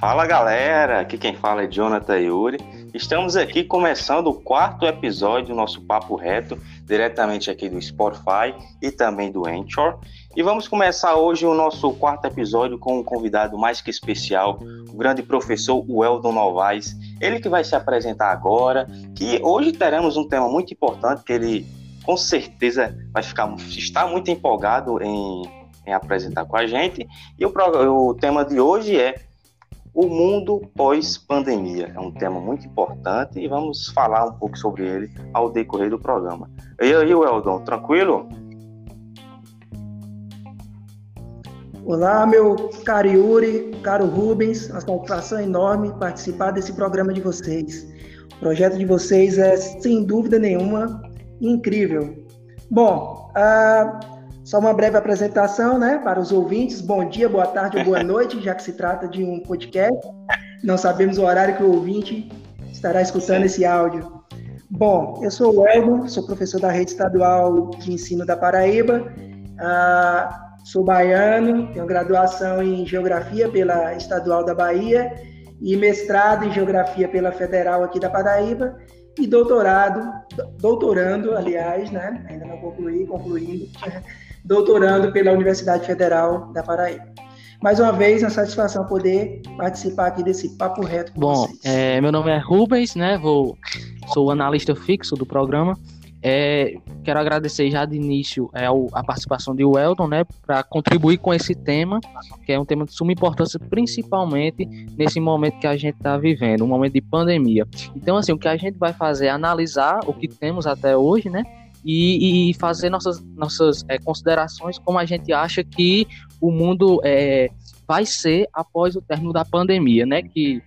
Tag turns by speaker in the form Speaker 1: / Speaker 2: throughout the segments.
Speaker 1: Fala galera, aqui quem fala é Jonathan Yuri. Estamos aqui começando o quarto episódio do nosso Papo Reto, diretamente aqui do Spotify e também do Anchor. E vamos começar hoje o nosso quarto episódio com um convidado mais que especial, o grande professor Weldon Novaes. Ele que vai se apresentar agora, que hoje teremos um tema muito importante que ele com certeza vai ficar está muito empolgado em, apresentar com a gente. E o, o tema de hoje é o mundo pós-pandemia. É um tema muito importante e vamos falar um pouco sobre ele ao decorrer do programa. E aí, Weldon, tranquilo?
Speaker 2: Olá, meu caro Yuri, caro Rubens, uma satisfação enorme participar desse programa de vocês. O projeto de vocês é, sem dúvida nenhuma, incrível. Bom, uh, só uma breve apresentação né, para os ouvintes. Bom dia, boa tarde ou boa noite, já que se trata de um podcast. Não sabemos o horário que o ouvinte estará escutando esse áudio. Bom, eu sou o Elmo, sou professor da Rede Estadual de Ensino da Paraíba. Uh, Sou baiano, tenho graduação em Geografia pela Estadual da Bahia e mestrado em Geografia pela Federal aqui da Paraíba e doutorado, doutorando, aliás, né? Ainda não concluí, concluindo, doutorando pela Universidade Federal da Paraíba. Mais uma vez, uma satisfação poder participar aqui desse papo reto com
Speaker 3: Bom,
Speaker 2: vocês.
Speaker 3: É, meu nome é Rubens, né? Vou, sou analista fixo do programa é, quero agradecer já de início é, a participação de Weldon, né, para contribuir com esse tema, que é um tema de suma importância, principalmente nesse momento que a gente está vivendo, um momento de pandemia. Então, assim, o que a gente vai fazer é analisar o que temos até hoje, né, e, e fazer nossas, nossas é, considerações como a gente acha que o mundo é, vai ser após o término da pandemia, né, que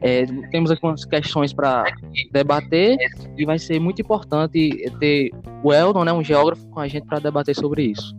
Speaker 3: é, temos algumas questões para debater e vai ser muito importante ter o Eldon, né, um geógrafo, com a gente para debater sobre isso.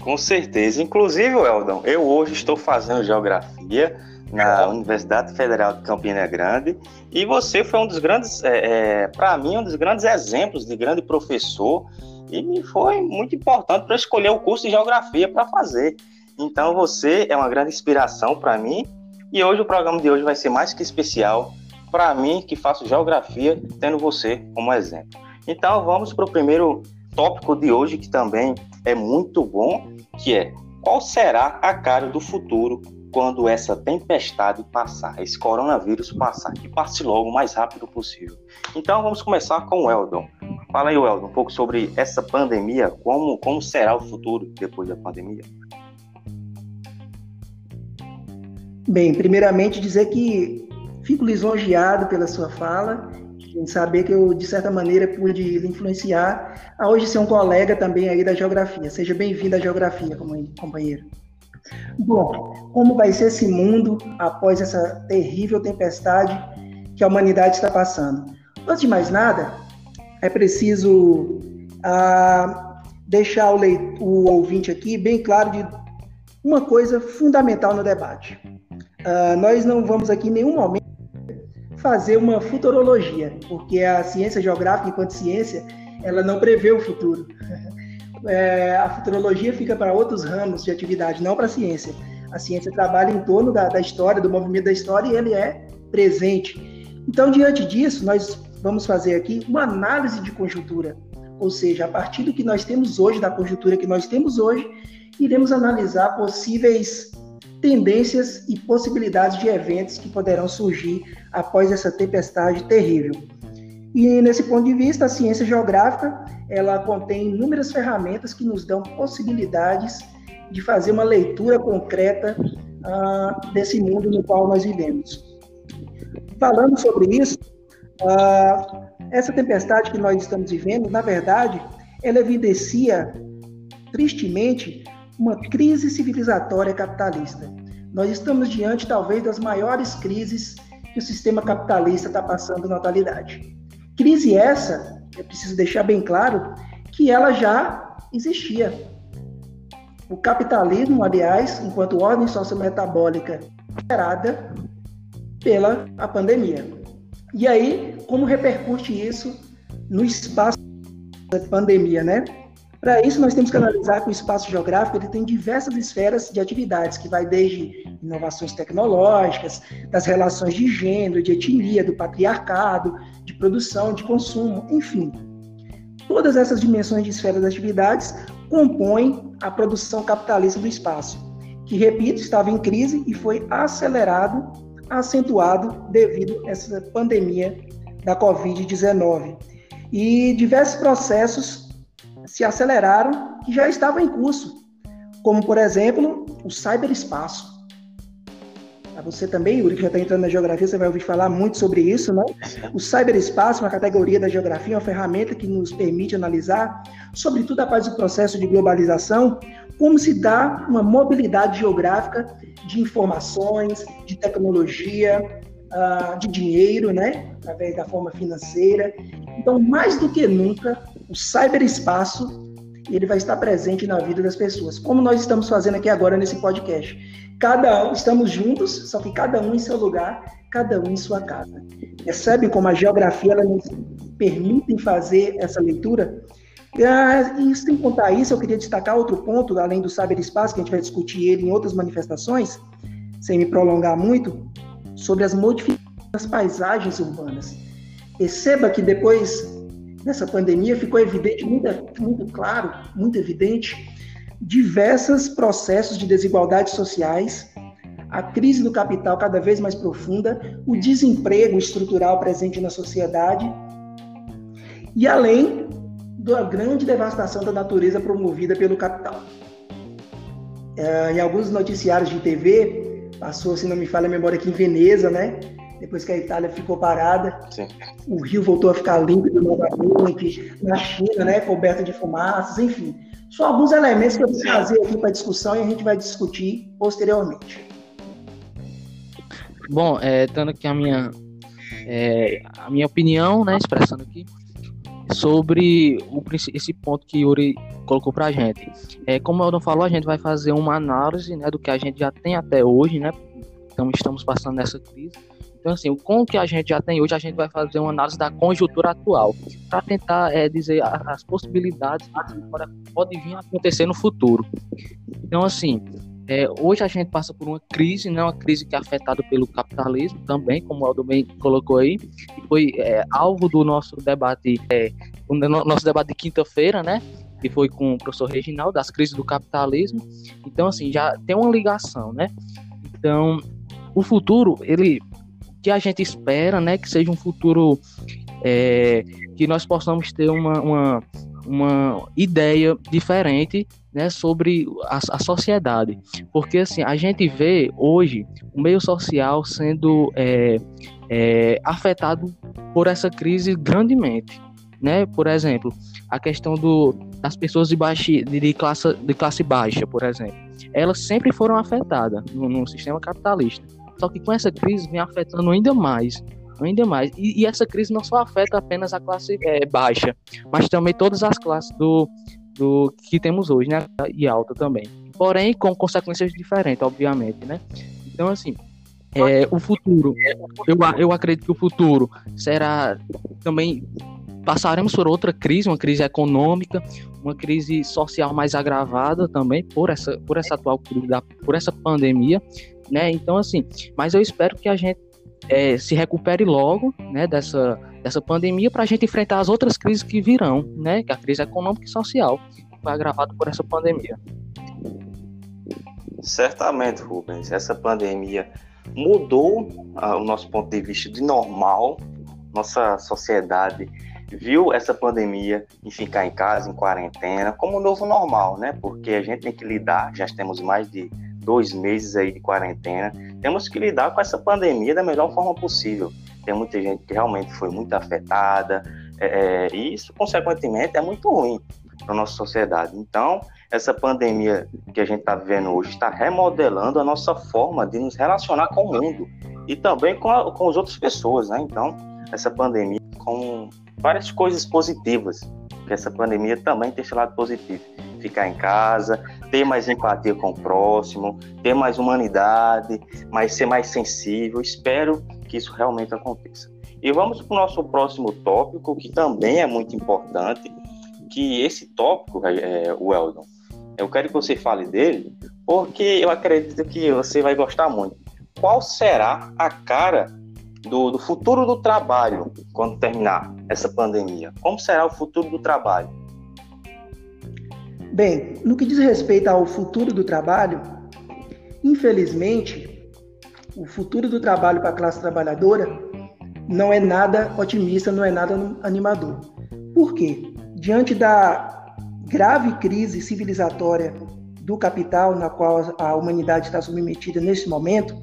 Speaker 1: Com certeza. Inclusive, Eldon, eu hoje estou fazendo geografia na Universidade Federal de Campina Grande e você foi um dos grandes, é, é, para mim, um dos grandes exemplos de grande professor e foi muito importante para escolher o curso de geografia para fazer. Então, você é uma grande inspiração para mim e hoje o programa de hoje vai ser mais que especial para mim que faço geografia, tendo você como exemplo. Então vamos para o primeiro tópico de hoje que também é muito bom, que é qual será a cara do futuro quando essa tempestade passar, esse coronavírus passar, que passe logo o mais rápido possível. Então vamos começar com o Eldon. Fala aí, Eldon, um pouco sobre essa pandemia, como, como será o futuro depois da pandemia.
Speaker 2: Bem, primeiramente dizer que fico lisonjeado pela sua fala, em saber que eu, de certa maneira, pude influenciar a hoje ser um colega também aí da geografia. Seja bem-vindo à geografia, companheiro. Bom, como vai ser esse mundo após essa terrível tempestade que a humanidade está passando? Antes de mais nada, é preciso ah, deixar o, o ouvinte aqui bem claro de uma coisa fundamental no debate. Uh, nós não vamos aqui em nenhum momento fazer uma futurologia, porque a ciência geográfica, enquanto ciência, ela não prevê o futuro. É, a futurologia fica para outros ramos de atividade, não para a ciência. A ciência trabalha em torno da, da história, do movimento da história, e ele é presente. Então, diante disso, nós vamos fazer aqui uma análise de conjuntura, ou seja, a partir do que nós temos hoje, da conjuntura que nós temos hoje, iremos analisar possíveis tendências e possibilidades de eventos que poderão surgir após essa tempestade terrível. E nesse ponto de vista, a ciência geográfica ela contém inúmeras ferramentas que nos dão possibilidades de fazer uma leitura concreta uh, desse mundo no qual nós vivemos. Falando sobre isso, uh, essa tempestade que nós estamos vivendo, na verdade, ela evidencia tristemente uma crise civilizatória capitalista. Nós estamos diante, talvez, das maiores crises que o sistema capitalista está passando na atualidade. Crise essa, é preciso deixar bem claro, que ela já existia. O capitalismo, aliás, enquanto ordem sociometabólica gerada pela a pandemia. E aí, como repercute isso no espaço da pandemia, né? Para isso, nós temos que analisar que o espaço geográfico ele tem diversas esferas de atividades, que vai desde inovações tecnológicas, das relações de gênero, de etnia, do patriarcado, de produção, de consumo, enfim. Todas essas dimensões de esferas de atividades compõem a produção capitalista do espaço, que, repito, estava em crise e foi acelerado, acentuado devido a essa pandemia da Covid-19. E diversos processos se aceleraram que já estavam em curso, como, por exemplo, o cyberespaço. Você também, Yuri, que já está entrando na geografia, você vai ouvir falar muito sobre isso, né? O cyberespaço, uma categoria da geografia, uma ferramenta que nos permite analisar, sobretudo após o processo de globalização, como se dá uma mobilidade geográfica de informações, de tecnologia, ah, de dinheiro, né? Através da forma financeira. Então, mais do que nunca, o cyberespaço ele vai estar presente na vida das pessoas, como nós estamos fazendo aqui agora nesse podcast. Cada um, estamos juntos, só que cada um em seu lugar, cada um em sua casa. Percebe como a geografia ela nos permite fazer essa leitura? Ah, e sem contar isso, eu queria destacar outro ponto, além do cyberespaço, que a gente vai discutir ele em outras manifestações, sem me prolongar muito, sobre as modificações das paisagens urbanas. Perceba que depois nessa pandemia ficou evidente, muito, muito claro, muito evidente, diversos processos de desigualdades sociais, a crise do capital cada vez mais profunda, o desemprego estrutural presente na sociedade, e além da grande devastação da natureza promovida pelo capital. É, em alguns noticiários de TV, passou, se não me falha a memória, aqui em Veneza, né? Depois que a Itália ficou parada. Sim. O rio voltou a ficar límpido novamente, na China, né, coberto de fumaças, enfim. Só alguns elementos que eu vou trazer aqui para discussão e a gente vai discutir posteriormente.
Speaker 3: Bom, é, dando aqui a minha, é, a minha opinião, né, expressando aqui, sobre o, esse ponto que Yuri colocou para a gente. É, como o Eldon falou, a gente vai fazer uma análise né, do que a gente já tem até hoje, né? Então estamos passando nessa crise então, assim, com o que a gente já tem hoje, a gente vai fazer uma análise da conjuntura atual, para tentar é, dizer as possibilidades que pode vir a acontecer no futuro. Então, assim, é, hoje a gente passa por uma crise, né, uma crise que é afetada pelo capitalismo também, como o Aldo bem colocou aí, e foi é, alvo do nosso debate, é, nosso debate de quinta-feira, né, que foi com o professor Reginaldo, das crises do capitalismo. Então, assim, já tem uma ligação, né? Então, o futuro, ele que a gente espera, né, que seja um futuro é, que nós possamos ter uma, uma, uma ideia diferente né, sobre a, a, sociedade. Porque assim, a gente vê hoje o meio social sendo é, é, afetado por essa crise grandemente. Né? Por exemplo, a questão do, das pessoas de, baixa, de, classe, de classe baixa, por exemplo. Elas sempre foram afetadas no, no sistema capitalista só que com essa crise vem afetando ainda mais, ainda mais. E, e essa crise não só afeta apenas a classe é, baixa, mas também todas as classes do, do que temos hoje, né? E alta também. Porém, com consequências diferentes, obviamente, né? Então, assim, é, o futuro, eu, eu acredito que o futuro será também passaremos por outra crise, uma crise econômica, uma crise social mais agravada também por essa, por essa atual crise, por essa pandemia, né? Então, assim, mas eu espero que a gente é, se recupere logo, né, dessa, dessa pandemia para a gente enfrentar as outras crises que virão, né? Que é a crise econômica e social, que foi agravada por essa pandemia.
Speaker 1: Certamente, Rubens, essa pandemia mudou ah, o nosso ponto de vista de normal, nossa sociedade viu essa pandemia e ficar em casa, em quarentena, como um novo normal, né? Porque a gente tem que lidar, já temos mais de dois meses aí de quarentena, temos que lidar com essa pandemia da melhor forma possível. Tem muita gente que realmente foi muito afetada, é, é e isso, consequentemente, é muito ruim para a nossa sociedade. Então, essa pandemia que a gente está vivendo hoje está remodelando a nossa forma de nos relacionar com o mundo e também com, a, com as outras pessoas, né? Então, essa pandemia com várias coisas positivas, que essa pandemia também tem esse lado positivo. Ficar em casa, ter mais empatia com o próximo, ter mais humanidade, mas ser mais sensível. Espero que isso realmente aconteça. E vamos para o nosso próximo tópico, que também é muito importante, que esse tópico, é, Weldon, eu quero que você fale dele, porque eu acredito que você vai gostar muito. Qual será a cara do, do futuro do trabalho quando terminar essa pandemia? Como será o futuro do trabalho?
Speaker 2: Bem, no que diz respeito ao futuro do trabalho, infelizmente, o futuro do trabalho para a classe trabalhadora não é nada otimista, não é nada animador. Por quê? Diante da grave crise civilizatória do capital na qual a humanidade está submetida neste momento,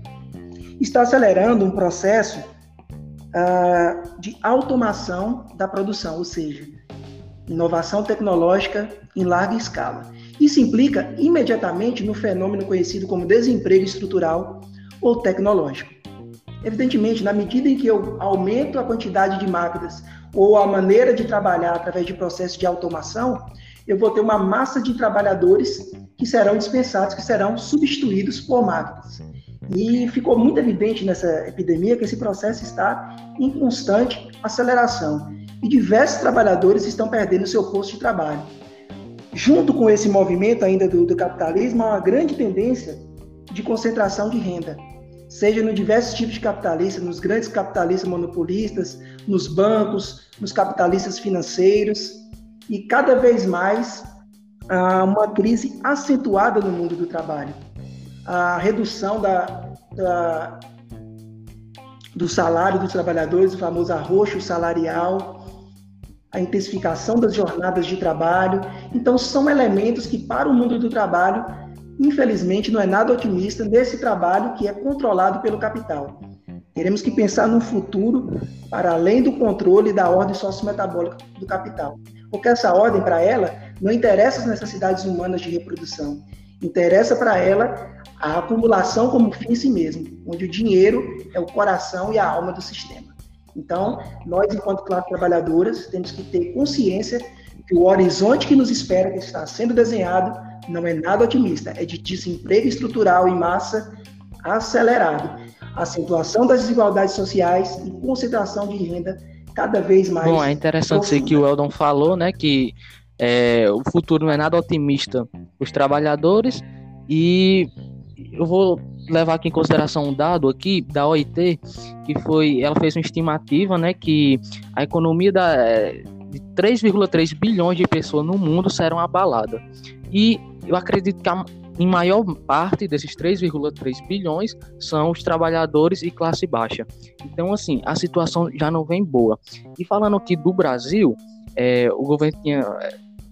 Speaker 2: está acelerando um processo uh, de automação da produção, ou seja, inovação tecnológica em larga escala. Isso implica imediatamente no fenômeno conhecido como desemprego estrutural ou tecnológico. Evidentemente, na medida em que eu aumento a quantidade de máquinas ou a maneira de trabalhar através de processos de automação, eu vou ter uma massa de trabalhadores que serão dispensados, que serão substituídos por máquinas. E ficou muito evidente nessa epidemia que esse processo está em constante aceleração e diversos trabalhadores estão perdendo seu posto de trabalho. Junto com esse movimento ainda do, do capitalismo, há uma grande tendência de concentração de renda, seja nos diversos tipos de capitalistas, nos grandes capitalistas monopolistas, nos bancos, nos capitalistas financeiros, e cada vez mais há uma crise acentuada no mundo do trabalho. A redução da, da do salário dos trabalhadores, o famoso arroxo salarial, a intensificação das jornadas de trabalho. Então, são elementos que, para o mundo do trabalho, infelizmente, não é nada otimista nesse trabalho que é controlado pelo capital. Teremos que pensar num futuro para além do controle da ordem sociometabólica do capital. Porque essa ordem, para ela, não interessa as necessidades humanas de reprodução. Interessa para ela a acumulação como fim em si mesmo, onde o dinheiro é o coração e a alma do sistema. Então, nós, enquanto classe trabalhadoras, temos que ter consciência que o horizonte que nos espera, que está sendo desenhado, não é nada otimista, é de desemprego estrutural em massa acelerado, acentuação das desigualdades sociais e concentração de renda cada vez mais.
Speaker 3: Bom, é interessante ser que o Eldon falou, né, que é, o futuro não é nada otimista para os trabalhadores e eu vou levar aqui em consideração um dado aqui da OIT, que foi, ela fez uma estimativa, né, que a economia da, é, de 3,3 bilhões de pessoas no mundo serão abaladas. E eu acredito que a, em maior parte desses 3,3 bilhões são os trabalhadores e classe baixa. Então, assim, a situação já não vem boa. E falando aqui do Brasil, é, o governo tinha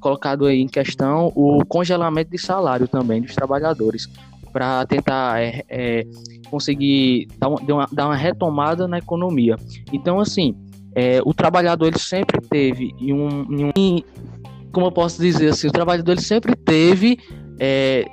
Speaker 3: colocado aí em questão o congelamento de salário também dos trabalhadores para tentar é, é, conseguir dar uma, dar uma, retomada na economia. Então, assim, é, o trabalhador ele sempre teve um, um, como eu posso dizer assim, o trabalhador ele sempre teve é,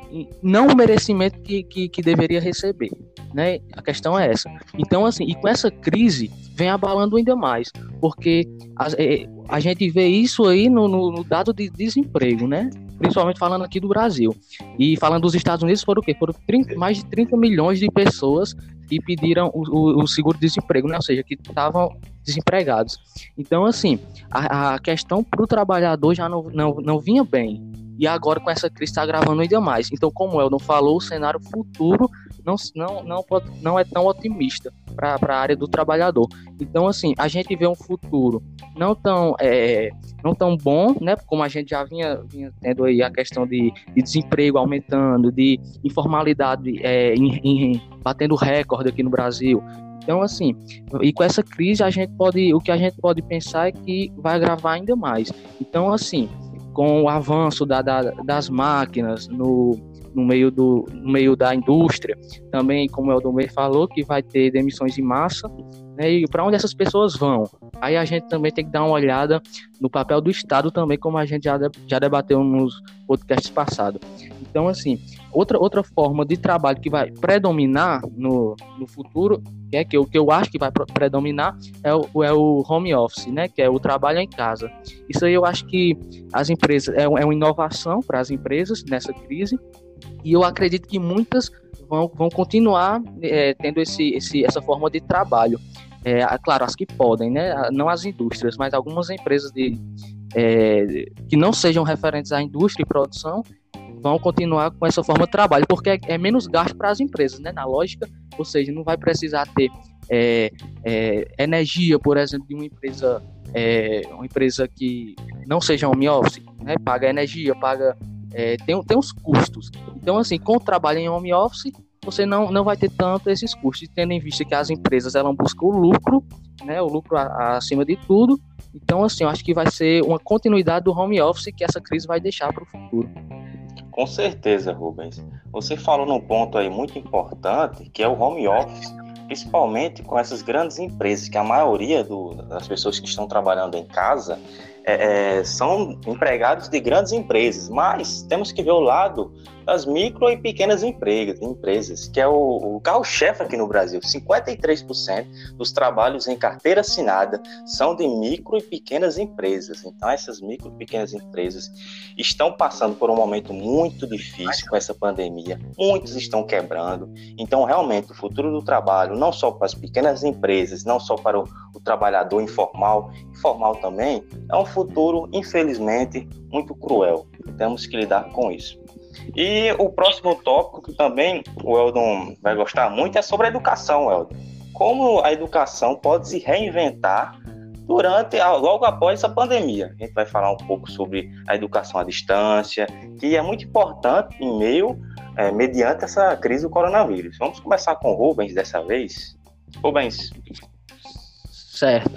Speaker 3: não o merecimento que, que, que, deveria receber, né? A questão é essa. Então, assim, e com essa crise vem abalando ainda mais, porque a, é, a gente vê isso aí no, no, no, dado de desemprego, né? Principalmente falando aqui do Brasil. E falando dos Estados Unidos, foram o quê? Foram 30, mais de 30 milhões de pessoas que pediram o, o, o seguro-desemprego, né? Ou seja, que estavam desempregados. Então, assim, a, a questão para o trabalhador já não, não, não vinha bem e agora com essa crise está gravando ainda mais. Então, como o Eldon falou, o cenário futuro não, não, não, não é tão otimista para a área do trabalhador. Então, assim, a gente vê um futuro não tão, é, não tão bom, né? Como a gente já vinha, vinha tendo aí a questão de, de desemprego aumentando, de informalidade é, em, em, batendo recorde aqui no Brasil. Então, assim, e com essa crise, a gente pode, o que a gente pode pensar é que vai agravar ainda mais. Então, assim, com o avanço da, da, das máquinas no, no, meio do, no meio da indústria, também, como o Eldomir falou, que vai ter demissões em massa, né, e para onde essas pessoas vão? Aí a gente também tem que dar uma olhada no papel do Estado também, como a gente já, já debateu nos podcasts passados. Então, assim, outra, outra forma de trabalho que vai predominar no, no futuro, é que o que eu acho que vai predominar, é o, é o home office, né? Que é o trabalho em casa. Isso aí eu acho que as empresas, é, é uma inovação para as empresas nessa crise, e eu acredito que muitas vão, vão continuar é, tendo esse, esse, essa forma de trabalho. É, claro, as que podem, né? Não as indústrias, mas algumas empresas de, é, que não sejam referentes à indústria e produção vão continuar com essa forma de trabalho, porque é, menos gasto para as empresas, né? Na lógica, ou seja, não vai precisar ter é, é, energia, por exemplo, de uma empresa, é, uma empresa que não seja home office, né? Paga energia, paga é, tem, tem os custos. Então, assim, com o trabalho em home office, você não, não vai ter tanto esses custos, tendo em vista que as empresas elas buscam o lucro, né? O lucro acima de tudo. Então, assim, eu acho que vai ser uma continuidade do home office que essa crise vai deixar para o futuro.
Speaker 1: Com certeza, Rubens. Você falou num ponto aí muito importante, que é o home office, principalmente com essas grandes empresas, que a maioria do, das pessoas que estão trabalhando em casa é, é, são empregados de grandes empresas, mas temos que ver o lado das micro e pequenas empresas, empresas que é o, o carro-chefe aqui no Brasil. 53% dos trabalhos em carteira assinada são de micro e pequenas empresas. Então, essas micro e pequenas empresas estão passando por um momento muito difícil com essa pandemia. Muitos estão quebrando. Então, realmente, o futuro do trabalho, não só para as pequenas empresas, não só para o, o trabalhador informal, informal também, é um futuro, infelizmente, muito cruel. Temos que lidar com isso. E o próximo tópico que também o Eldon vai gostar muito é sobre a educação, Eldon. Como a educação pode se reinventar durante, logo após essa pandemia. A gente vai falar um pouco sobre a educação à distância, que é muito importante em meio, é, mediante essa crise do coronavírus. Vamos começar com o Rubens dessa vez. Rubens.
Speaker 3: Certo.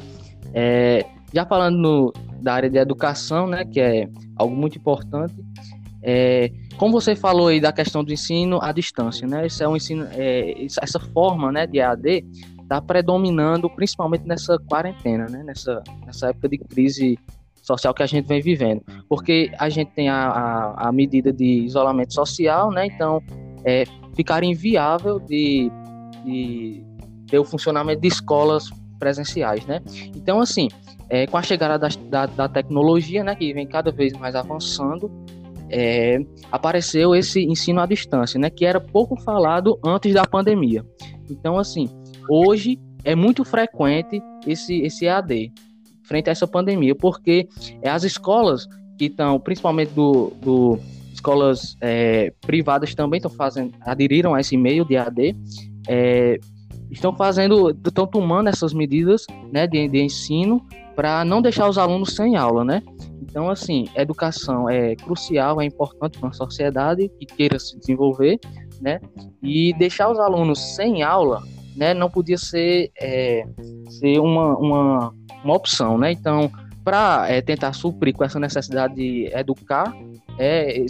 Speaker 3: É, já falando no, da área de educação, né, que é algo muito importante, é, como você falou aí da questão do ensino à distância, né? Esse é um ensino, é, essa forma, né, de AD está predominando principalmente nessa quarentena, né? Nessa, nessa época de crise social que a gente vem vivendo, porque a gente tem a, a, a medida de isolamento social, né? Então, é, ficar inviável de, de ter o funcionamento de escolas presenciais, né? Então, assim, é, com a chegada da, da, da, tecnologia, né, que vem cada vez mais avançando, é, apareceu esse ensino à distância, né, que era pouco falado antes da pandemia. Então, assim, hoje é muito frequente esse, esse EAD frente a essa pandemia, porque é as escolas que estão, principalmente do, do escolas é, privadas também estão fazendo, aderiram a esse meio de EAD, é, estão fazendo, estão tomando essas medidas né, de, de ensino para não deixar os alunos sem aula, né? Então, assim, educação é crucial, é importante para uma sociedade que queira se desenvolver, né? E deixar os alunos sem aula, né, não podia ser, é, ser uma, uma, uma opção, né? Então, para é, tentar suprir com essa necessidade de educar, é,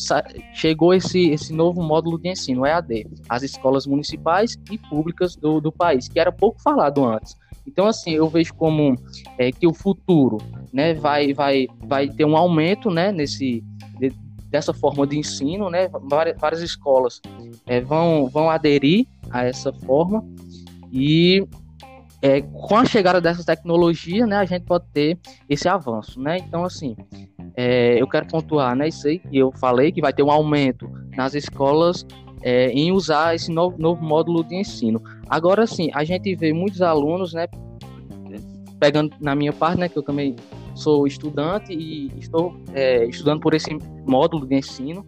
Speaker 3: chegou esse, esse novo módulo de ensino, EAD, as escolas municipais e públicas do, do país, que era pouco falado antes. Então, assim, eu vejo como é, que o futuro né, vai, vai, vai ter um aumento né, nesse, de, dessa forma de ensino, né? Várias, várias escolas é, vão, vão aderir a essa forma e é, com a chegada dessa tecnologia, né, a gente pode ter esse avanço, né? Então, assim, é, eu quero pontuar, né, isso aí que eu falei, que vai ter um aumento nas escolas é, em usar esse novo, novo módulo de ensino. Agora sim, a gente vê muitos alunos, né, pegando na minha parte, né, que eu também sou estudante e estou é, estudando por esse módulo de ensino.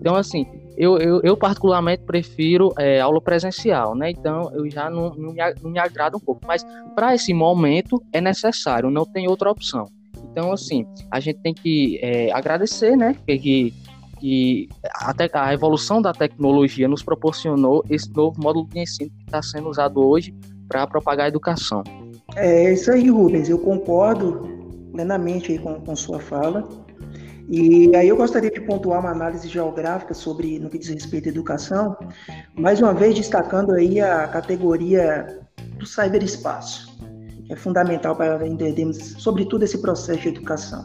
Speaker 3: Então, assim, eu, eu, eu particularmente prefiro é, aula presencial, né? Então, eu já não, não, me, não me agrada um pouco. Mas, para esse momento, é necessário, não tem outra opção. Então, assim, a gente tem que é, agradecer, né? Que, que a, a evolução da tecnologia nos proporcionou esse novo módulo de ensino que está sendo usado hoje para propagar a educação.
Speaker 2: É isso aí, Rubens. Eu concordo plenamente com, com sua fala. E aí eu gostaria de pontuar uma análise geográfica sobre no que diz respeito à educação, mais uma vez destacando aí a categoria do cyberespaço, é fundamental para entendermos sobretudo esse processo de educação.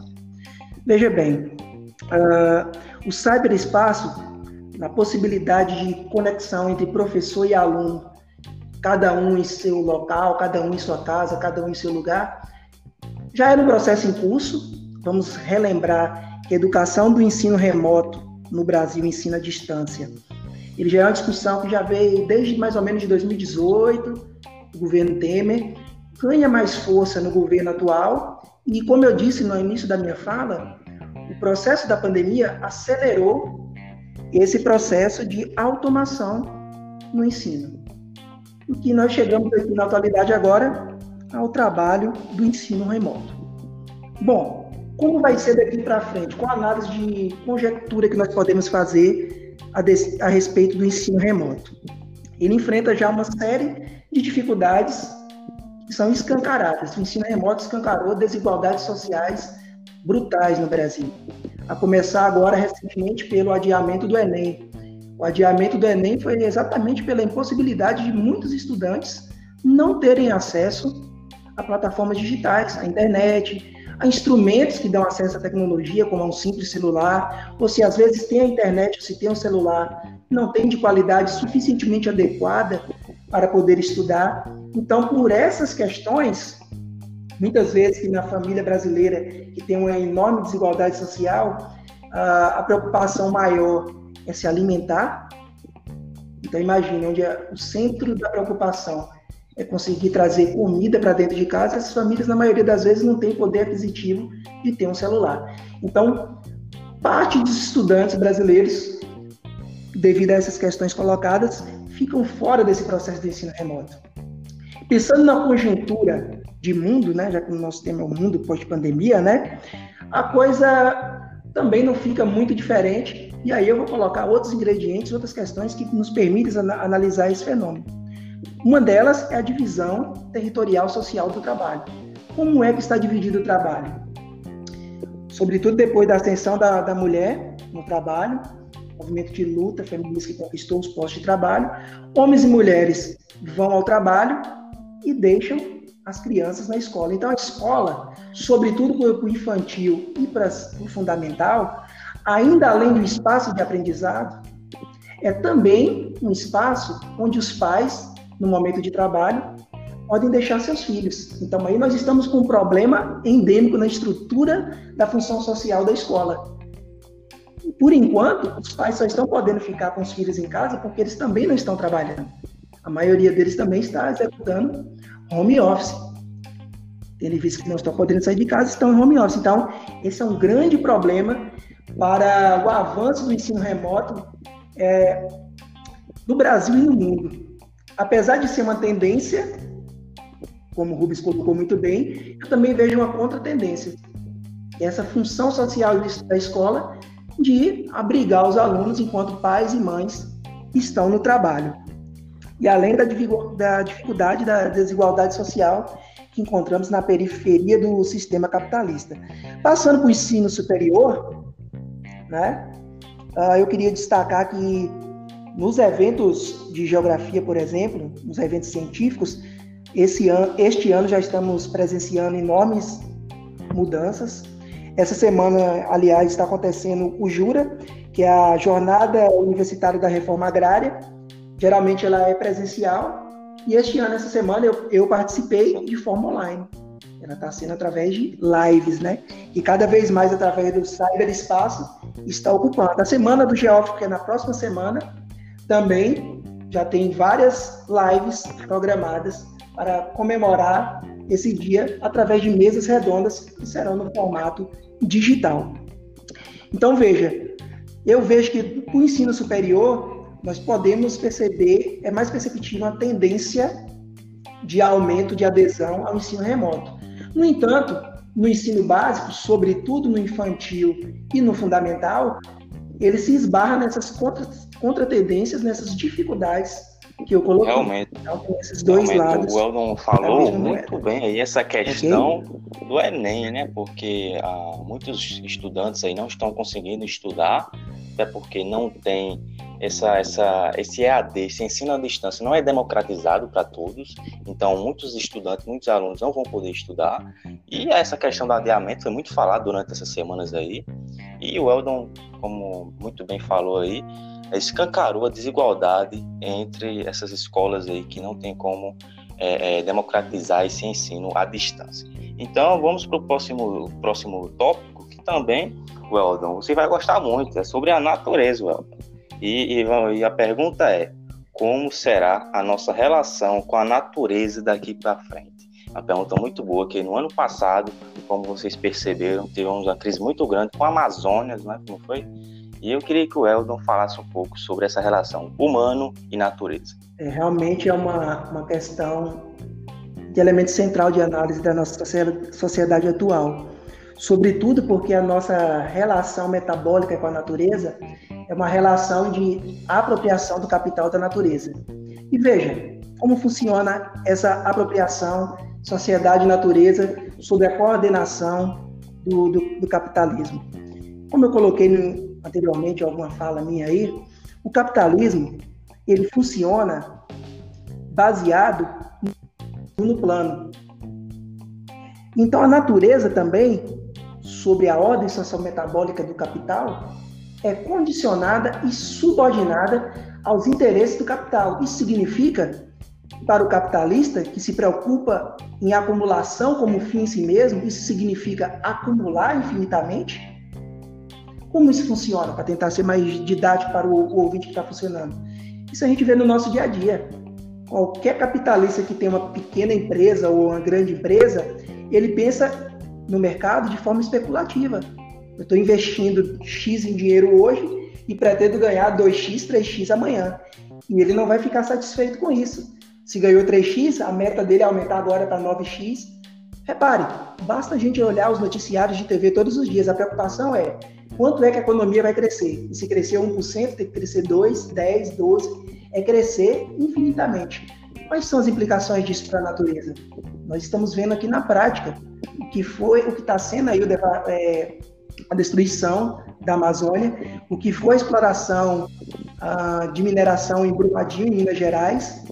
Speaker 2: Veja bem, uh, o cyberespaço, na possibilidade de conexão entre professor e aluno, cada um em seu local, cada um em sua casa, cada um em seu lugar, já era um processo em curso. Vamos relembrar que a educação do ensino remoto no Brasil, ensino à distância, ele já é uma discussão que já veio desde mais ou menos de 2018, o governo Temer, ganha mais força no governo atual E como eu disse no início da minha fala, o processo da pandemia acelerou esse processo de automação no ensino. E que nós chegamos aqui na atualidade agora ao trabalho do ensino remoto. Bom, como vai ser daqui para frente? Qual a análise de conjectura que nós podemos fazer a, a respeito do ensino remoto? Ele enfrenta já uma série de dificuldades são escancaradas. O ensino remoto escancarou desigualdades sociais brutais no Brasil. A começar agora, recentemente, pelo adiamento do Enem. O adiamento do Enem foi exatamente pela impossibilidade de muitos estudantes não terem acesso a plataformas digitais, à internet, a instrumentos que dão acesso à tecnologia, como um simples celular, ou se às vezes tem a internet, ou se tem um celular, não tem de qualidade suficientemente adequada para poder estudar. Então, por essas questões, muitas vezes que na família brasileira, que tem uma enorme desigualdade social, a preocupação maior é se alimentar. Então, imagine onde é o centro da preocupação é conseguir trazer comida para dentro de casa, essas famílias, na maioria das vezes, não têm poder aquisitivo de ter um celular. Então, parte dos estudantes brasileiros, devido a essas questões colocadas, ficam fora desse processo de ensino remoto. Pensando na conjuntura de mundo, né, já que o nosso tema é o mundo pós-pandemia, né, a coisa também não fica muito diferente. E aí eu vou colocar outros ingredientes, outras questões que nos permitem analisar esse fenômeno. Uma delas é a divisão territorial social do trabalho. Como é que está dividido o trabalho? Sobretudo depois da ascensão da, da mulher no trabalho, movimento de luta feminista que conquistou os postos de trabalho, homens e mulheres vão ao trabalho e deixam as crianças na escola. Então, a escola, sobretudo para o infantil e para o fundamental, ainda além do espaço de aprendizado, é também um espaço onde os pais no momento de trabalho, podem deixar seus filhos. Então aí nós estamos com um problema endêmico na estrutura da função social da escola. Por enquanto, os pais só estão podendo ficar com os filhos em casa porque eles também não estão trabalhando. A maioria deles também está executando home office. Tendo visto que não estão podendo sair de casa, estão em home office. Então, esse é um grande problema para o avanço do ensino remoto é, no Brasil e no mundo apesar de ser uma tendência, como o Rubens colocou muito bem, eu também vejo uma contra-tendência. Essa função social da escola de abrigar os alunos enquanto pais e mães estão no trabalho. E além da, da dificuldade da desigualdade social que encontramos na periferia do sistema capitalista. Passando para o ensino superior, né, ah, eu queria destacar que nos eventos de geografia, por exemplo, nos eventos científicos, esse ano, este ano já estamos presenciando enormes mudanças. Essa semana, aliás, está acontecendo o Jura, que é a Jornada Universitária da Reforma Agrária. Geralmente ela é presencial. E este ano, essa semana, eu, eu participei de forma online. Ela está sendo através de lives, né? E cada vez mais através do cyberespaço está ocupando. A semana do Geógrafo, que é na próxima semana, também já tem várias lives programadas para comemorar esse dia através de mesas redondas que serão no formato digital. Então veja, eu vejo que o ensino superior nós podemos perceber, é mais perceptível a tendência de aumento de adesão ao ensino remoto. No entanto, no ensino básico, sobretudo no infantil e no fundamental, ele se esbarra nessas contra, contratendências, nessas dificuldades que eu coloquei.
Speaker 1: Realmente.
Speaker 2: Então, esses dois
Speaker 1: realmente,
Speaker 2: lados.
Speaker 1: O Eldon falou muito bem aí essa questão okay. do Enem, né? Porque ah, muitos estudantes aí não estão conseguindo estudar, até porque não tem essa, essa, esse EAD, esse ensino à distância, não é democratizado para todos, então muitos estudantes, muitos alunos não vão poder estudar, e essa questão do adiamento foi muito falado durante essas semanas aí, e o Eldon, como muito bem falou aí, escancarou a desigualdade entre essas escolas aí que não tem como é, é, democratizar esse ensino à distância. Então vamos para o próximo, próximo tópico, que também, Weldon, você vai gostar muito, é sobre a natureza, Weldon. E, e, e a pergunta é: como será a nossa relação com a natureza daqui para frente? uma pergunta muito boa, que no ano passado, como vocês perceberam, tivemos uma crise muito grande com a Amazônia, né, como foi? E eu queria que o Eldon falasse um pouco sobre essa relação humano e natureza.
Speaker 2: É, realmente é uma, uma questão de elemento central de análise da nossa sociedade atual. Sobretudo porque a nossa relação metabólica com a natureza é uma relação de apropriação do capital da natureza. E veja como funciona essa apropriação sociedade e natureza sob a coordenação do, do, do capitalismo. Como eu coloquei anteriormente alguma fala minha aí, o capitalismo ele funciona baseado no plano. Então a natureza também, sobre a ordem sociometabólica do capital, é condicionada e subordinada aos interesses do capital. Isso significa para o capitalista, que se preocupa em acumulação como fim em si mesmo, isso significa acumular infinitamente? Como isso funciona? Para tentar ser mais didático para o, o ouvinte que está funcionando. Isso a gente vê no nosso dia a dia. Qualquer capitalista que tem uma pequena empresa ou uma grande empresa, ele pensa no mercado de forma especulativa. Eu estou investindo X em dinheiro hoje e pretendo ganhar 2x, 3x amanhã. E ele não vai ficar satisfeito com isso. Se ganhou 3x, a meta dele é aumentar agora para 9x. Repare, basta a gente olhar os noticiários de TV todos os dias. A preocupação é quanto é que a economia vai crescer. E se crescer 1%, tem que crescer 2, 10, 12. É crescer infinitamente. Quais são as implicações disso para a natureza? Nós estamos vendo aqui na prática o que foi, o que está sendo aí o, é, a destruição da Amazônia, o que foi a exploração uh, de mineração em Brumadinho, em Minas Gerais,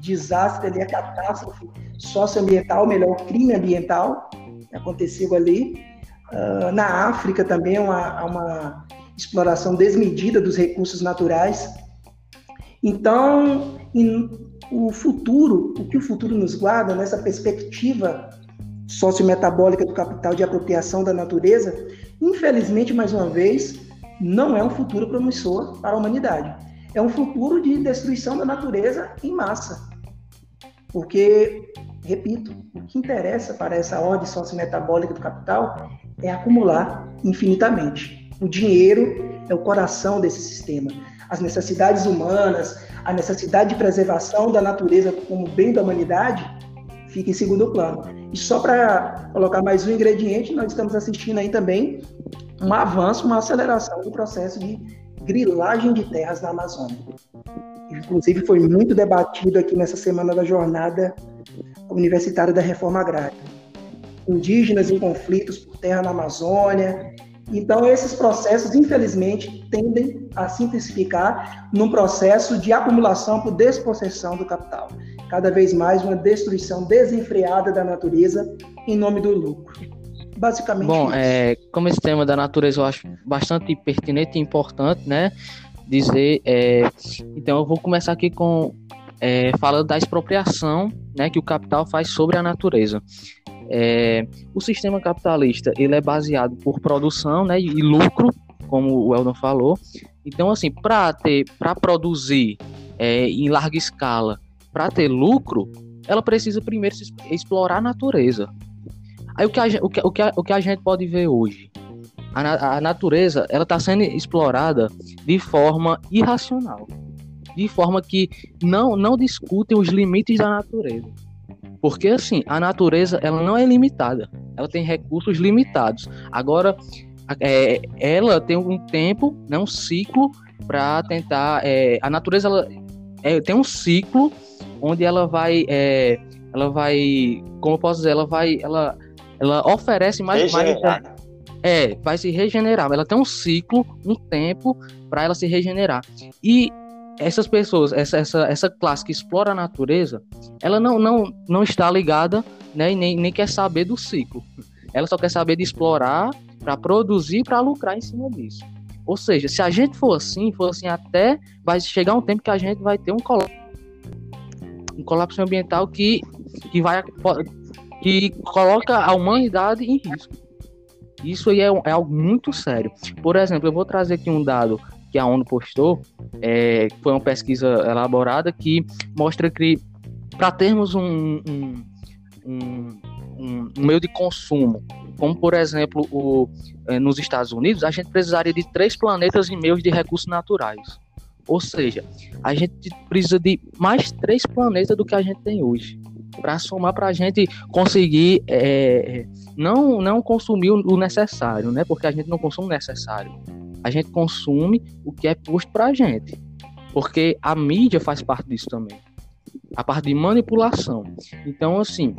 Speaker 2: desastre ali, a catástrofe socioambiental, melhor, crime ambiental que aconteceu ali. Uh, na África também uma, uma exploração desmedida dos recursos naturais. Então, o futuro, o que o futuro nos guarda nessa perspectiva sociometabólica do capital de apropriação da natureza, infelizmente, mais uma vez, não é um futuro promissor para a humanidade. É um futuro de destruição da natureza em massa. Porque, repito, o que interessa para essa ordem sociometabólica do capital é acumular infinitamente. O dinheiro é o coração desse sistema. As necessidades humanas, a necessidade de preservação da natureza como bem da humanidade fica em segundo plano. E só para colocar mais um ingrediente, nós estamos assistindo aí também um avanço, uma aceleração do processo de grilagem de terras na Amazônia inclusive foi muito debatido aqui nessa semana da jornada universitária da reforma agrária. Indígenas em conflitos por terra na Amazônia. Então, esses processos, infelizmente, tendem a se intensificar num processo de acumulação por despossessão do capital. Cada vez mais uma destruição desenfreada da natureza em nome do lucro. Basicamente.
Speaker 3: Bom, é, como esse tema da natureza eu acho bastante pertinente e importante, né? dizer. É, então, eu vou começar aqui com é, falando da expropriação né, que o capital faz sobre a natureza. É, o sistema capitalista ele é baseado por produção né, e lucro, como o Eldon falou. Então, assim, para ter, para produzir é, em larga escala, para ter lucro, ela precisa primeiro explorar a natureza. Aí o que a, o que, o que a, o que a gente pode ver hoje? a, a natureza ela está sendo explorada de forma irracional, de forma que não não discutem os limites da natureza. Porque assim, a natureza ela não é limitada, ela tem recursos limitados. Agora, é, ela tem um tempo, né, um ciclo para tentar. É, a natureza ela, é, tem um ciclo onde ela vai, é, ela vai, como eu posso dizer, ela vai, ela, ela oferece mais, mais é, vai se regenerar. Ela tem um ciclo, um tempo para ela se regenerar. E essas pessoas, essa, essa, essa classe que explora a natureza, ela não, não, não está ligada né, e nem, nem quer saber do ciclo. Ela só quer saber de explorar para produzir, para lucrar em cima disso. Ou seja, se a gente for assim, for assim até, vai chegar um tempo que a gente vai ter um colapso, um colapso ambiental que, que vai que coloca a humanidade em risco. Isso aí é, é, algo muito sério. Por exemplo, eu vou trazer aqui um dado que a ONU postou, é, foi uma pesquisa elaborada que mostra que para termos um, um um, um, meio de consumo, como por exemplo o, eh, nos Estados Unidos, a gente precisaria de três planetas e meio de recursos naturais. Ou seja, a gente precisa de mais três planetas do que a gente tem hoje para somar para a gente conseguir é, não não consumir o necessário, né? Porque a gente não consome o necessário. A gente consome o que é posto para a gente, porque a mídia faz parte disso também, a parte de manipulação. Então, assim,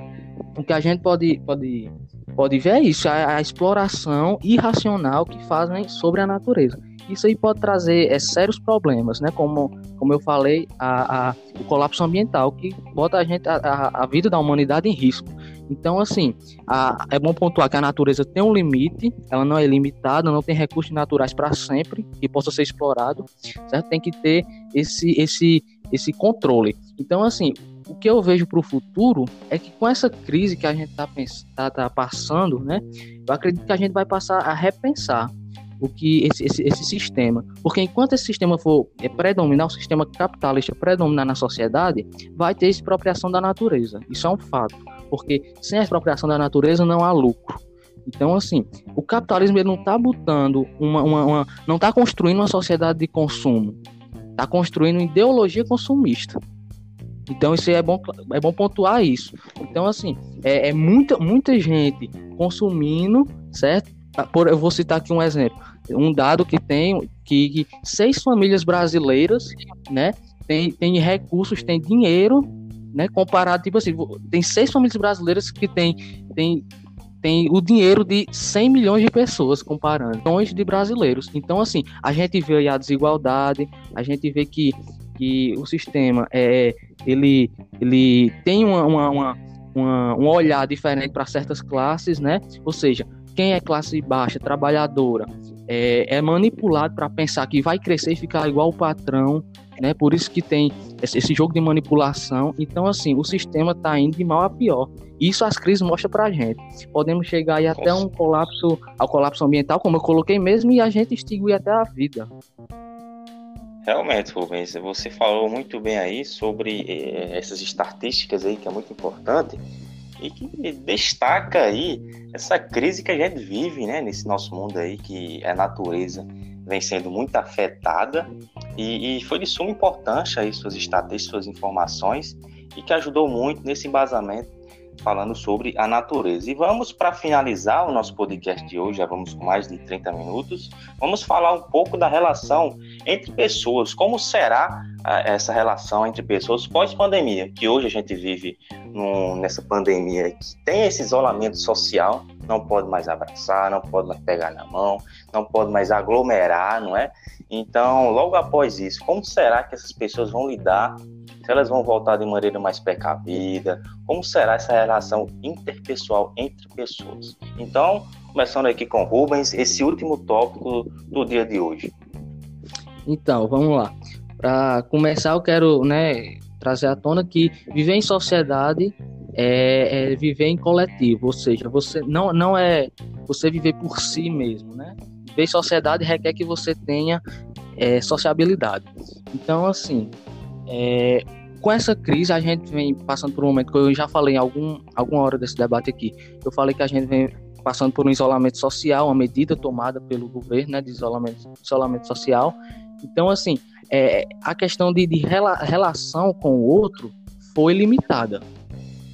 Speaker 3: o que a gente pode pode pode ver é isso, a, a exploração irracional que fazem sobre a natureza. Isso aí pode trazer é, sérios problemas, né? Como, como eu falei, a, a, o colapso ambiental, que bota a, gente, a, a vida da humanidade em risco. Então, assim, a, é bom pontuar que a natureza tem um limite, ela não é limitada, não tem recursos naturais para sempre que possa ser explorado, certo? Tem que ter esse, esse, esse controle. Então, assim, o que eu vejo para o futuro é que com essa crise que a gente está tá, tá passando, né? Eu acredito que a gente vai passar a repensar o que esse, esse, esse, sistema. Porque enquanto esse sistema for é, predominar, o sistema capitalista predominar na sociedade, vai ter expropriação da natureza. Isso é um fato. Porque sem a expropriação da natureza não há lucro. Então, assim, o capitalismo ele não está botando uma, uma, uma não está construindo uma sociedade de consumo, está construindo ideologia consumista. Então, isso é bom, é bom pontuar isso. Então, assim, é, é muita, muita gente consumindo, certo? Ah, por, eu vou citar aqui um exemplo. Um dado que tem que, que seis famílias brasileiras, né, tem, tem recursos, tem dinheiro, né, comparado, tipo assim, tem seis famílias brasileiras que tem, tem, tem o dinheiro de 100 milhões de pessoas comparando, milhões de brasileiros. Então, assim, a gente vê aí a desigualdade, a gente vê que, que o sistema é, ele, ele tem uma, uma, uma, uma um olhar diferente para certas classes, né? Ou seja, quem é classe baixa, trabalhadora, é, é manipulado para pensar que vai crescer e ficar igual o patrão, né? Por isso que tem esse, jogo de manipulação. Então, assim, o sistema está indo de mal a pior. Isso as crises mostram para a gente. Podemos chegar aí até um colapso, ao colapso ambiental, como eu coloquei mesmo, e a gente extinguir até a vida.
Speaker 1: Realmente, Rubens, você falou muito bem aí sobre eh, essas estatísticas aí, que é muito importante e que destaca aí essa crise que a gente vive, né, nesse nosso mundo aí, que a natureza vem sendo muito afetada. E, e foi de suma importância aí suas estatísticas, suas informações e que ajudou muito nesse embasamento falando sobre a natureza. E vamos para finalizar o nosso podcast de hoje, já vamos com mais de 30 minutos, vamos falar um pouco da relação entre pessoas, como será essa relação entre pessoas pós-pandemia, que hoje a gente vive num, nessa pandemia que tem esse isolamento social, não pode mais abraçar, não pode mais pegar na mão, não pode mais aglomerar, não é? Então, logo após isso, como será que essas pessoas vão lidar se elas vão voltar de maneira mais precavida, como será essa relação interpessoal entre pessoas. Então, começando aqui com Rubens, esse último tópico do dia de hoje.
Speaker 3: Então, vamos lá. Para começar, eu quero né, trazer à tona que viver em sociedade é, é, viver em coletivo, ou seja, você não, não é você viver por si mesmo, né? Viver em sociedade requer que você tenha é, sociabilidade. Então, assim, é, com essa crise, a gente vem passando por um momento que eu já falei em algum, alguma hora desse debate aqui. Eu falei que a gente vem passando por um isolamento social, uma medida tomada pelo governo né, de isolamento, isolamento social. Então, assim, é, a questão de, de rela, relação com o outro foi limitada.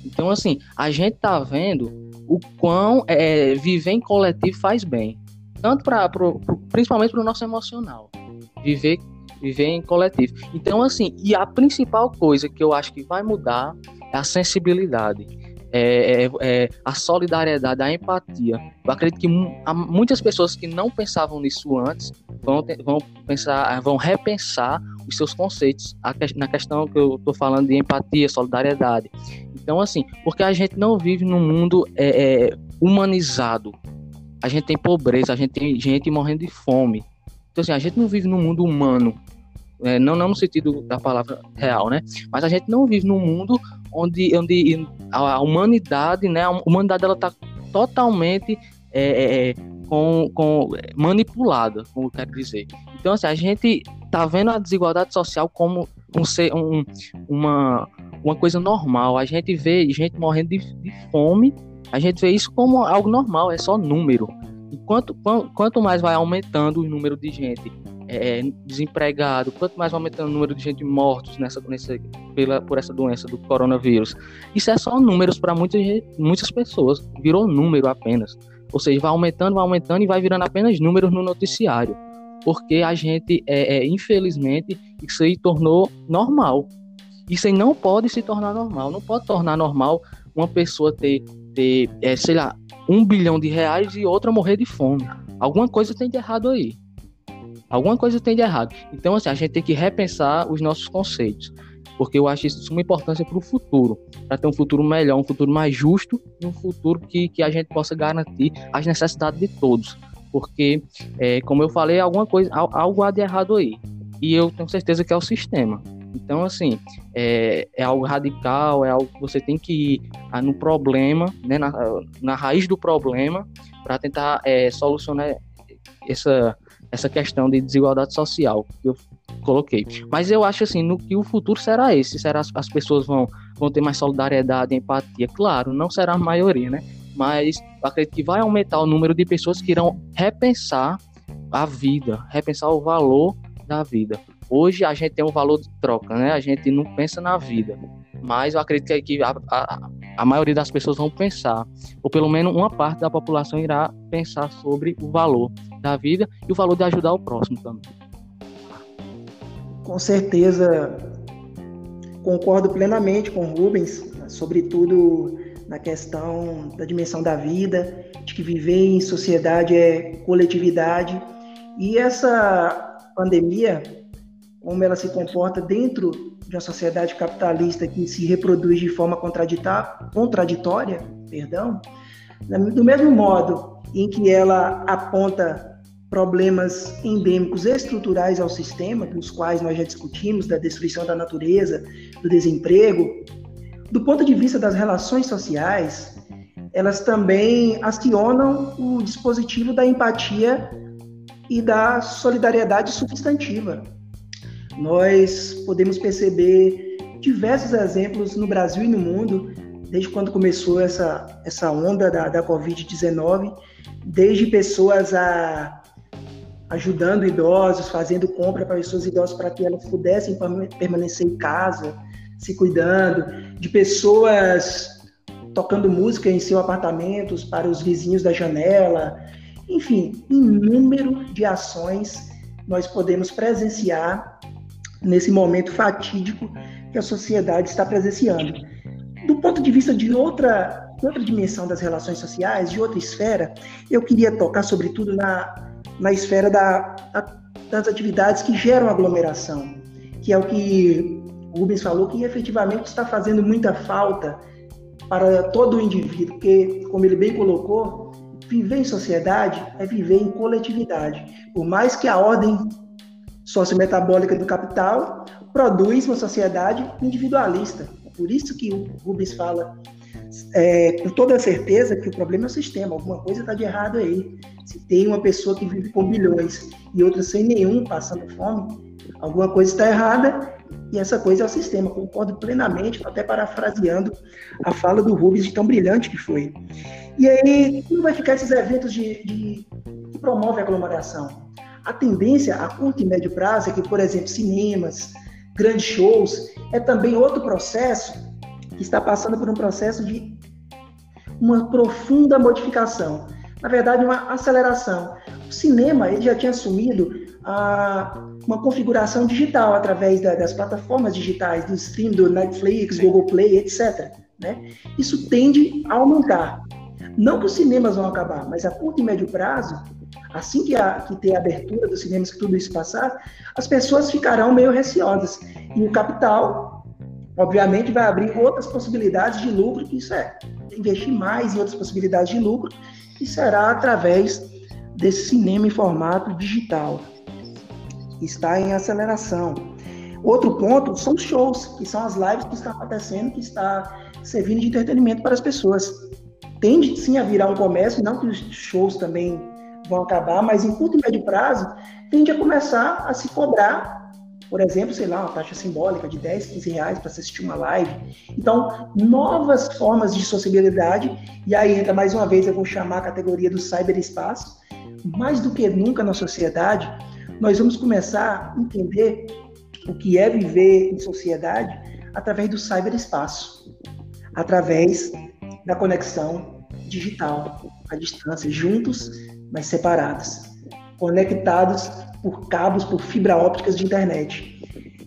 Speaker 3: Então, assim, a gente tá vendo o quão é, viver em coletivo faz bem. Tanto para, principalmente para o nosso emocional. Viver viver em coletivo. Então, assim, e a principal coisa que eu acho que vai mudar é a sensibilidade. É, é, é, a solidariedade, a empatia. Eu acredito que muitas pessoas que não pensavam nisso antes vão, vão pensar, vão repensar os seus conceitos na questão que eu estou falando de empatia, solidariedade. Então, assim, porque a gente não vive num mundo é, é, humanizado. A gente tem pobreza, a gente tem gente morrendo de fome. Então, assim, a gente não vive num mundo humano é, não, não no sentido da palavra real, né? Mas a gente não vive num mundo onde, onde a humanidade, né? A humanidade ela está totalmente é, é, é, com, com manipulada, como eu quero dizer. Então, assim, a gente tá vendo a desigualdade social como um, um, uma, uma coisa normal. A gente vê gente morrendo de, de fome, a gente vê isso como algo normal, é só número. Quanto, quanto mais vai aumentando o número de gente é, desempregado, quanto mais aumentando o número de gente mortos nessa, nessa, pela, por essa doença do coronavírus, isso é só números para muitas, muitas pessoas, virou número apenas. Ou seja, vai aumentando, vai aumentando e vai virando apenas números no noticiário. Porque a gente, é, é, infelizmente, isso aí tornou normal. Isso aí não pode se tornar normal. Não pode tornar normal uma pessoa ter, ter é, sei lá, um bilhão de reais e outra morrer de fome. Alguma coisa tem de errado aí. Alguma coisa tem de errado. Então, assim, a gente tem que repensar os nossos conceitos. Porque eu acho isso de suma importância para o futuro. Para ter um futuro melhor, um futuro mais justo e um futuro que, que a gente possa garantir as necessidades de todos. Porque, é, como eu falei, alguma coisa, algo há de errado aí. E eu tenho certeza que é o sistema. Então, assim, é, é algo radical, é algo que você tem que ir ah, no problema, né, na, na raiz do problema, para tentar é, solucionar essa, essa questão de desigualdade social que eu coloquei. Mas eu acho assim, no que o futuro será esse, será as, as pessoas vão, vão ter mais solidariedade, empatia, claro, não será a maioria, né? Mas acredito que vai aumentar o número de pessoas que irão repensar a vida, repensar o valor da vida. Hoje a gente tem um valor de troca, né? A gente não pensa na vida. Mas eu acredito que a, a, a maioria das pessoas vão pensar, ou pelo menos uma parte da população irá pensar sobre o valor da vida e o valor de ajudar o próximo também.
Speaker 2: Com certeza, concordo plenamente com Rubens, sobretudo na questão da dimensão da vida, de que viver em sociedade é coletividade. E essa pandemia como ela se comporta dentro de uma sociedade capitalista que se reproduz de forma contraditória, perdão, do mesmo modo em que ela aponta problemas endêmicos estruturais ao sistema, dos quais nós já discutimos, da destruição da natureza, do desemprego, do ponto de vista das relações sociais, elas também acionam o dispositivo da empatia e da solidariedade substantiva. Nós podemos perceber diversos exemplos no Brasil e no mundo, desde quando começou essa, essa onda da, da Covid-19, desde pessoas a, ajudando idosos, fazendo compra para pessoas idosas para que elas pudessem permanecer em casa, se cuidando, de pessoas tocando música em seus apartamentos para os vizinhos da janela, enfim, inúmero de ações nós podemos presenciar nesse momento fatídico que a sociedade está presenciando. Do ponto de vista de outra, outra dimensão das relações sociais, de outra esfera, eu queria tocar sobretudo na, na esfera da, das atividades que geram aglomeração, que é o que o Rubens falou, que efetivamente está fazendo muita falta para todo o indivíduo, porque, como ele bem colocou, viver em sociedade é viver em coletividade. Por mais que a ordem sociometabólica do capital produz uma sociedade individualista. É por isso que o Rubens fala é, com toda certeza que o problema é o sistema, alguma coisa está de errado aí. Se tem uma pessoa que vive com bilhões e outra sem nenhum, passando fome, alguma coisa está errada e essa coisa é o sistema. Concordo plenamente, até parafraseando a fala do Rubens, de tão brilhante que foi. E aí, como vai ficar esses eventos de, de que promovem a aglomeração? A tendência a curto e médio prazo é que, por exemplo, cinemas, grandes shows, é também outro processo que está passando por um processo de uma profunda modificação. Na verdade, uma aceleração. O cinema ele já tinha assumido a, uma configuração digital através da, das plataformas digitais, do stream do Netflix, Google Play, etc. Né? Isso tende a aumentar. Não que os cinemas vão acabar, mas a curto e médio prazo, assim que, a, que ter a abertura dos cinemas, que tudo isso passar, as pessoas ficarão meio receosas. E o capital, obviamente, vai abrir outras possibilidades de lucro, que isso é investir mais em outras possibilidades de lucro, que será através desse cinema em formato digital. Está em aceleração. Outro ponto são os shows, que são as lives que estão acontecendo, que está servindo de entretenimento para as pessoas. Tende sim a virar um comércio, não que os shows também vão acabar, mas em curto e médio prazo tende a começar a se cobrar por exemplo, sei lá, uma taxa simbólica de 10, 15 reais para assistir uma live. Então, novas formas de sociabilidade, e aí entra mais uma vez, eu vou chamar a categoria do cyberespaço. Mais do que nunca na sociedade, nós vamos começar a entender o que é viver em sociedade através do cyberespaço, através da conexão digital, à distância, juntos, mas separados, conectados por cabos, por fibra ópticas de internet.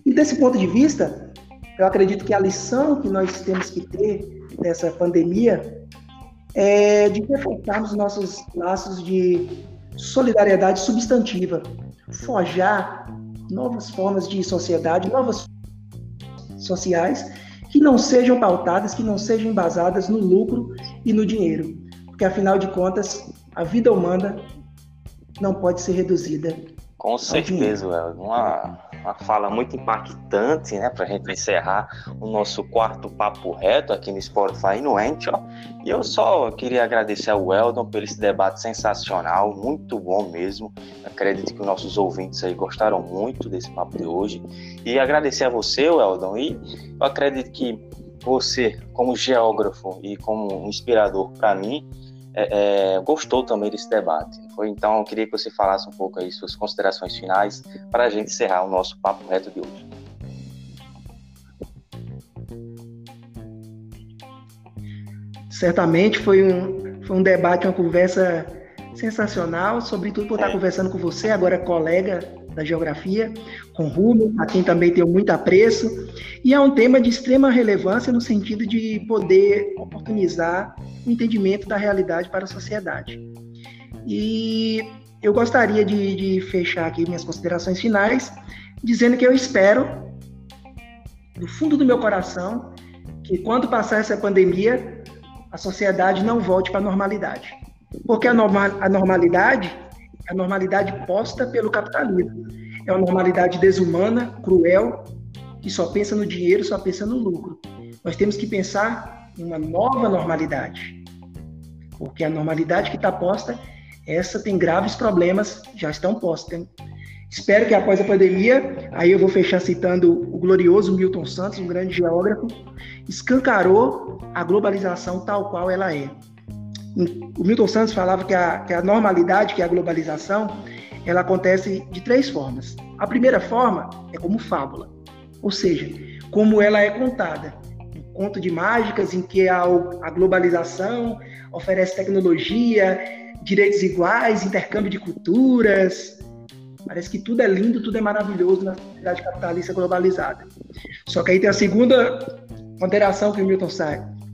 Speaker 2: E desse ponto de vista, eu acredito que a lição que nós temos que ter dessa pandemia é de reforçarmos nossos laços de solidariedade substantiva, forjar novas formas de sociedade, novas sociais que não sejam pautadas, que não sejam embasadas no lucro e no dinheiro, porque afinal de contas, a vida humana não pode ser reduzida
Speaker 1: com certeza, Léo. Uma, uma fala muito impactante, né, para a gente encerrar o nosso quarto papo reto aqui no Spotify no Anchor. E eu só queria agradecer ao Weldon por esse debate sensacional, muito bom mesmo. Acredito que os nossos ouvintes aí gostaram muito desse papo de hoje. E agradecer a você, Weldon, e eu acredito que você, como geógrafo e como inspirador para mim, é, é, gostou também desse debate. Foi, então, eu queria que você falasse um pouco aí suas considerações finais para a gente encerrar o nosso papo reto de hoje.
Speaker 2: Certamente foi um, foi um debate, uma conversa sensacional, sobretudo por estar é. conversando com você, agora colega da geografia, com Rubens, a quem também tenho muito apreço, e é um tema de extrema relevância no sentido de poder oportunizar o entendimento da realidade para a sociedade. E eu gostaria de, de fechar aqui minhas considerações finais, dizendo que eu espero, do fundo do meu coração, que quando passar essa pandemia, a sociedade não volte para a normalidade. Porque a, a normalidade é a normalidade posta pelo capitalismo. É uma normalidade desumana, cruel, que só pensa no dinheiro, só pensa no lucro. Nós temos que pensar em uma nova normalidade. Porque a normalidade que está posta, essa tem graves problemas, já estão postos. Espero que após a pandemia, aí eu vou fechar citando o glorioso Milton Santos, um grande geógrafo, escancarou a globalização tal qual ela é o Milton Santos falava que a, que a normalidade, que é a globalização, ela acontece de três formas. A primeira forma é como fábula, ou seja, como ela é contada. Um conto de mágicas em que a, a globalização oferece tecnologia, direitos iguais, intercâmbio de culturas. Parece que tudo é lindo, tudo é maravilhoso na sociedade capitalista globalizada. Só que aí tem a segunda ponderação que o Milton,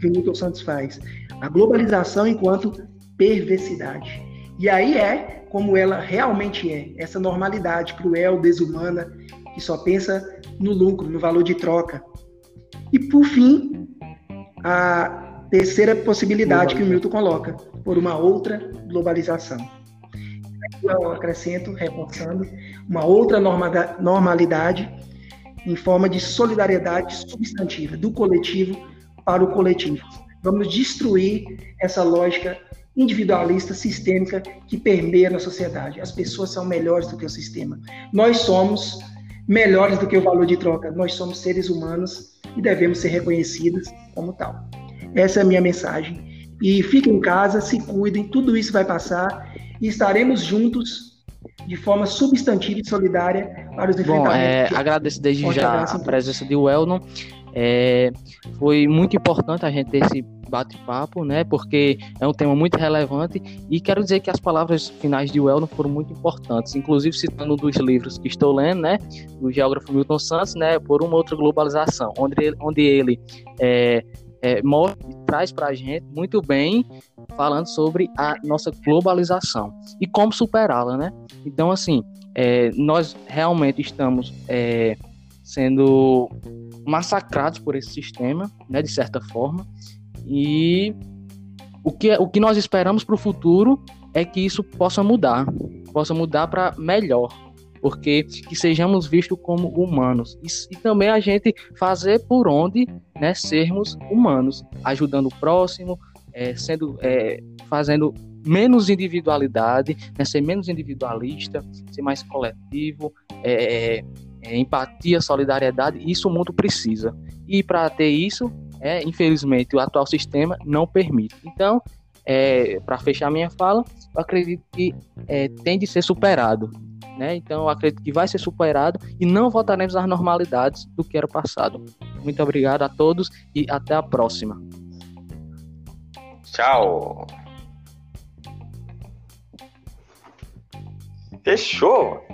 Speaker 2: que o Milton Santos faz a globalização enquanto perversidade. E aí é como ela realmente é, essa normalidade cruel, desumana, que só pensa no lucro, no valor de troca. E por fim, a terceira possibilidade que o Milton coloca, por uma outra globalização. Eu acrescento, reforçando, uma outra normalidade em forma de solidariedade substantiva, do coletivo para o coletivo. Vamos destruir essa lógica individualista, sistêmica que permeia na sociedade. As pessoas são melhores do que o sistema. Nós somos melhores do que o valor de troca. Nós somos seres humanos e devemos ser reconhecidos como tal. Essa é a minha mensagem. E fiquem em casa, se cuidem, tudo isso vai passar e estaremos juntos de forma substantiva e solidária para os
Speaker 3: enfrentamentos. Bom, é, agradeço desde já a presença de Wellnon. É, foi muito importante a gente ter esse bate-papo, né? Porque é um tema muito relevante e quero dizer que as palavras finais de Weldon foram muito importantes, inclusive citando um dos livros que estou lendo, né? Do geógrafo Milton Santos, né? Por uma outra globalização, onde ele, onde ele é, é, mostra, traz para a gente muito bem falando sobre a nossa globalização e como superá-la, né? Então, assim, é, nós realmente estamos é, sendo massacrados por esse sistema, né, de certa forma. E o que, o que nós esperamos para o futuro é que isso possa mudar, possa mudar para melhor, porque que sejamos vistos como humanos e, e, também a gente fazer por onde, né, sermos humanos, ajudando o próximo, é, sendo, é, fazendo menos individualidade, né, ser menos individualista, ser mais coletivo, é, é, empatia, solidariedade, isso o mundo precisa. E para ter isso, é, infelizmente, o atual sistema não permite. Então, é, para fechar minha fala, eu acredito que é, tem de ser superado. Né? Então, eu acredito que vai ser superado e não voltaremos às normalidades do que era o passado. Muito obrigado a todos e até a próxima.
Speaker 1: Tchau. Fechou.